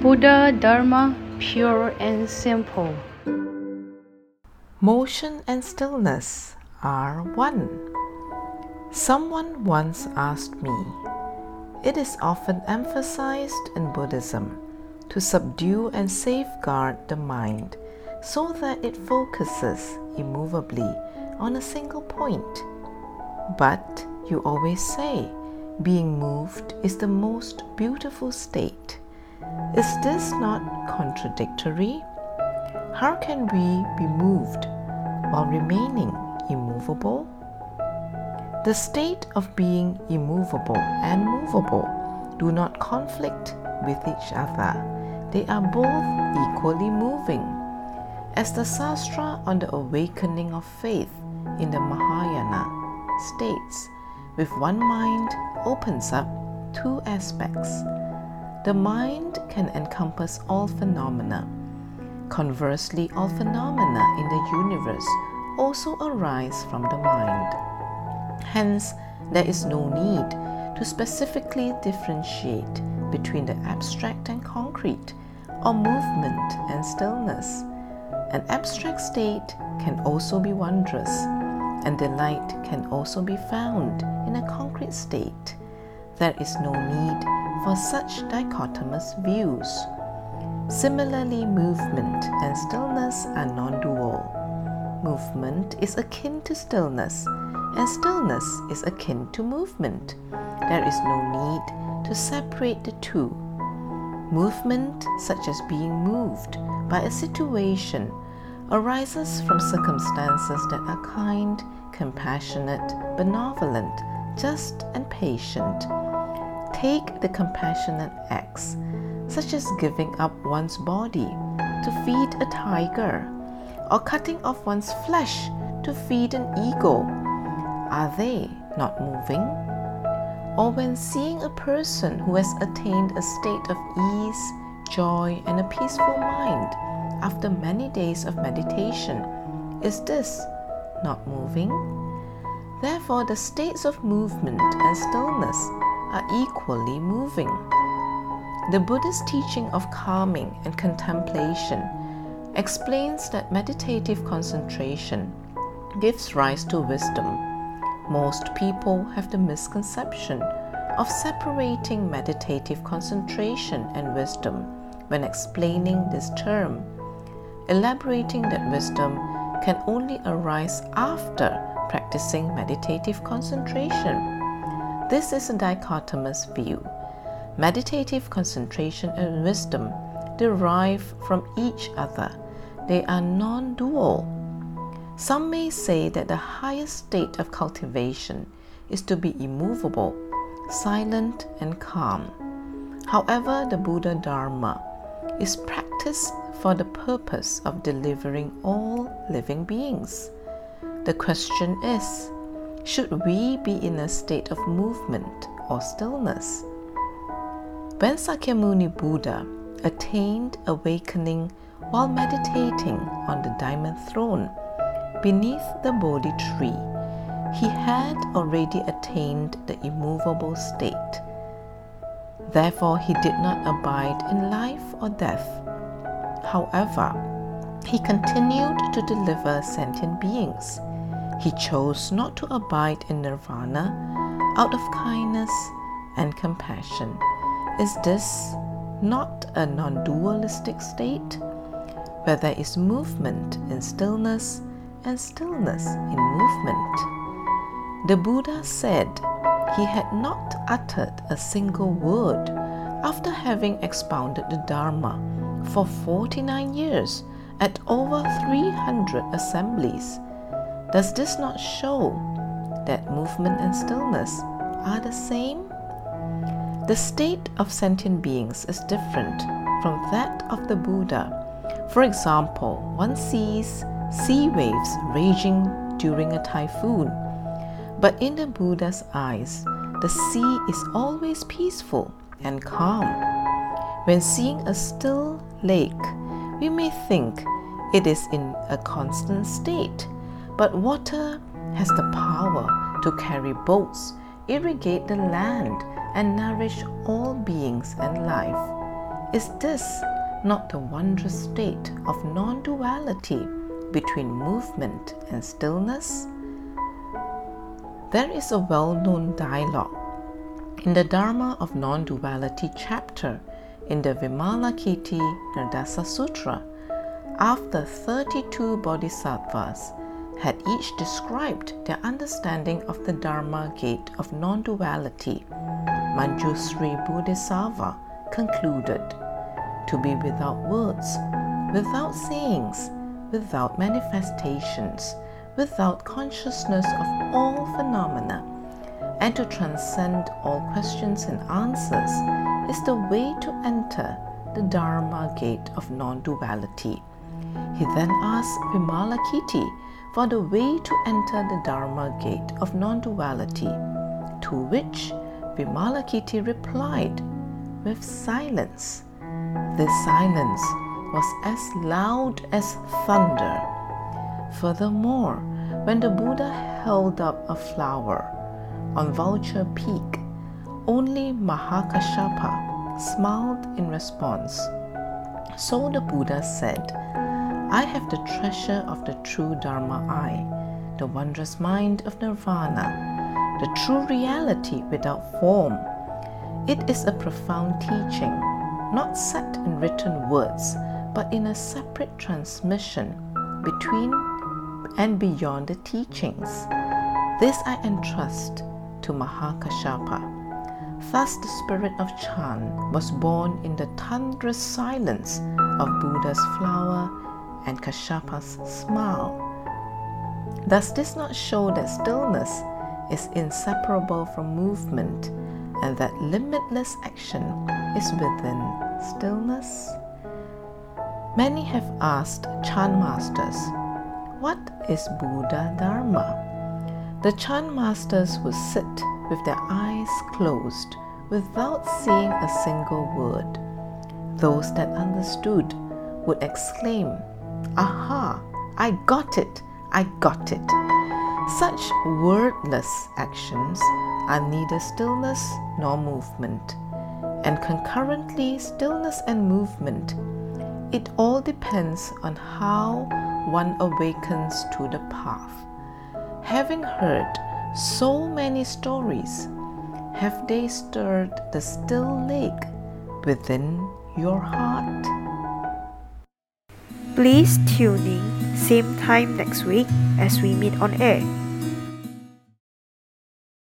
Buddha Dharma pure and simple. Motion and stillness are one. Someone once asked me, It is often emphasized in Buddhism to subdue and safeguard the mind so that it focuses immovably on a single point. But you always say, being moved is the most beautiful state. Is this not contradictory? How can we be moved while remaining immovable? The state of being immovable and movable do not conflict with each other. They are both equally moving. As the Sastra on the awakening of faith in the Mahayana states, with one mind opens up two aspects. The mind can encompass all phenomena. Conversely, all phenomena in the universe also arise from the mind. Hence, there is no need to specifically differentiate between the abstract and concrete, or movement and stillness. An abstract state can also be wondrous, and delight can also be found in a concrete state. There is no need for such dichotomous views. Similarly, movement and stillness are non dual. Movement is akin to stillness, and stillness is akin to movement. There is no need to separate the two. Movement, such as being moved by a situation, arises from circumstances that are kind, compassionate, benevolent, just, and patient. Take the compassionate acts, such as giving up one's body to feed a tiger, or cutting off one's flesh to feed an eagle. Are they not moving? Or when seeing a person who has attained a state of ease, joy, and a peaceful mind after many days of meditation, is this not moving? Therefore, the states of movement and stillness are equally moving. The Buddhist teaching of calming and contemplation explains that meditative concentration gives rise to wisdom. Most people have the misconception of separating meditative concentration and wisdom when explaining this term, elaborating that wisdom can only arise after practicing meditative concentration. This is a dichotomous view. Meditative concentration and wisdom derive from each other, they are non dual. Some may say that the highest state of cultivation is to be immovable, silent, and calm. However, the Buddha Dharma is practiced for the purpose of delivering all living beings. The question is should we be in a state of movement or stillness? When Sakyamuni Buddha attained awakening while meditating on the diamond throne beneath the Bodhi tree, he had already attained the immovable state. Therefore, he did not abide in life or death. However, he continued to deliver sentient beings he chose not to abide in nirvana out of kindness and compassion. Is this not a non dualistic state where there is movement in stillness and stillness in movement? The Buddha said he had not uttered a single word after having expounded the Dharma for 49 years at over 300 assemblies does this not show that movement and stillness are the same? The state of sentient beings is different from that of the Buddha. For example, one sees sea waves raging during a typhoon, but in the Buddha's eyes, the sea is always peaceful and calm. When seeing a still lake, we may think it is in a constant state but water has the power to carry boats, irrigate the land, and nourish all beings and life. Is this not the wondrous state of non duality between movement and stillness? There is a well known dialogue in the Dharma of Non Duality chapter in the Vimalakirti Nirdesa Sutra after 32 bodhisattvas had each described their understanding of the Dharma gate of non duality, Manjusri Bodhisattva concluded to be without words, without sayings, without manifestations, without consciousness of all phenomena, and to transcend all questions and answers is the way to enter the Dharma gate of non duality. He then asked Vimalakirti for the way to enter the Dharma gate of non duality, to which Vimalakirti replied with silence. This silence was as loud as thunder. Furthermore, when the Buddha held up a flower on Vulture Peak, only Mahakashapa smiled in response. So the Buddha said, I have the treasure of the true Dharma eye, the wondrous mind of Nirvana, the true reality without form. It is a profound teaching, not set in written words, but in a separate transmission between and beyond the teachings. This I entrust to Mahakashapa. Thus, the spirit of Chan was born in the thunderous silence of Buddha's flower and Kasyapa's smile. Does this not show that stillness is inseparable from movement and that limitless action is within stillness? Many have asked Chan masters, What is Buddha Dharma? The Chan masters would sit with their eyes closed without saying a single word. Those that understood would exclaim, Aha, I got it, I got it. Such wordless actions are neither stillness nor movement, and concurrently, stillness and movement. It all depends on how one awakens to the path. Having heard so many stories, have they stirred the still lake within your heart? Please tune in same time next week as we meet on air.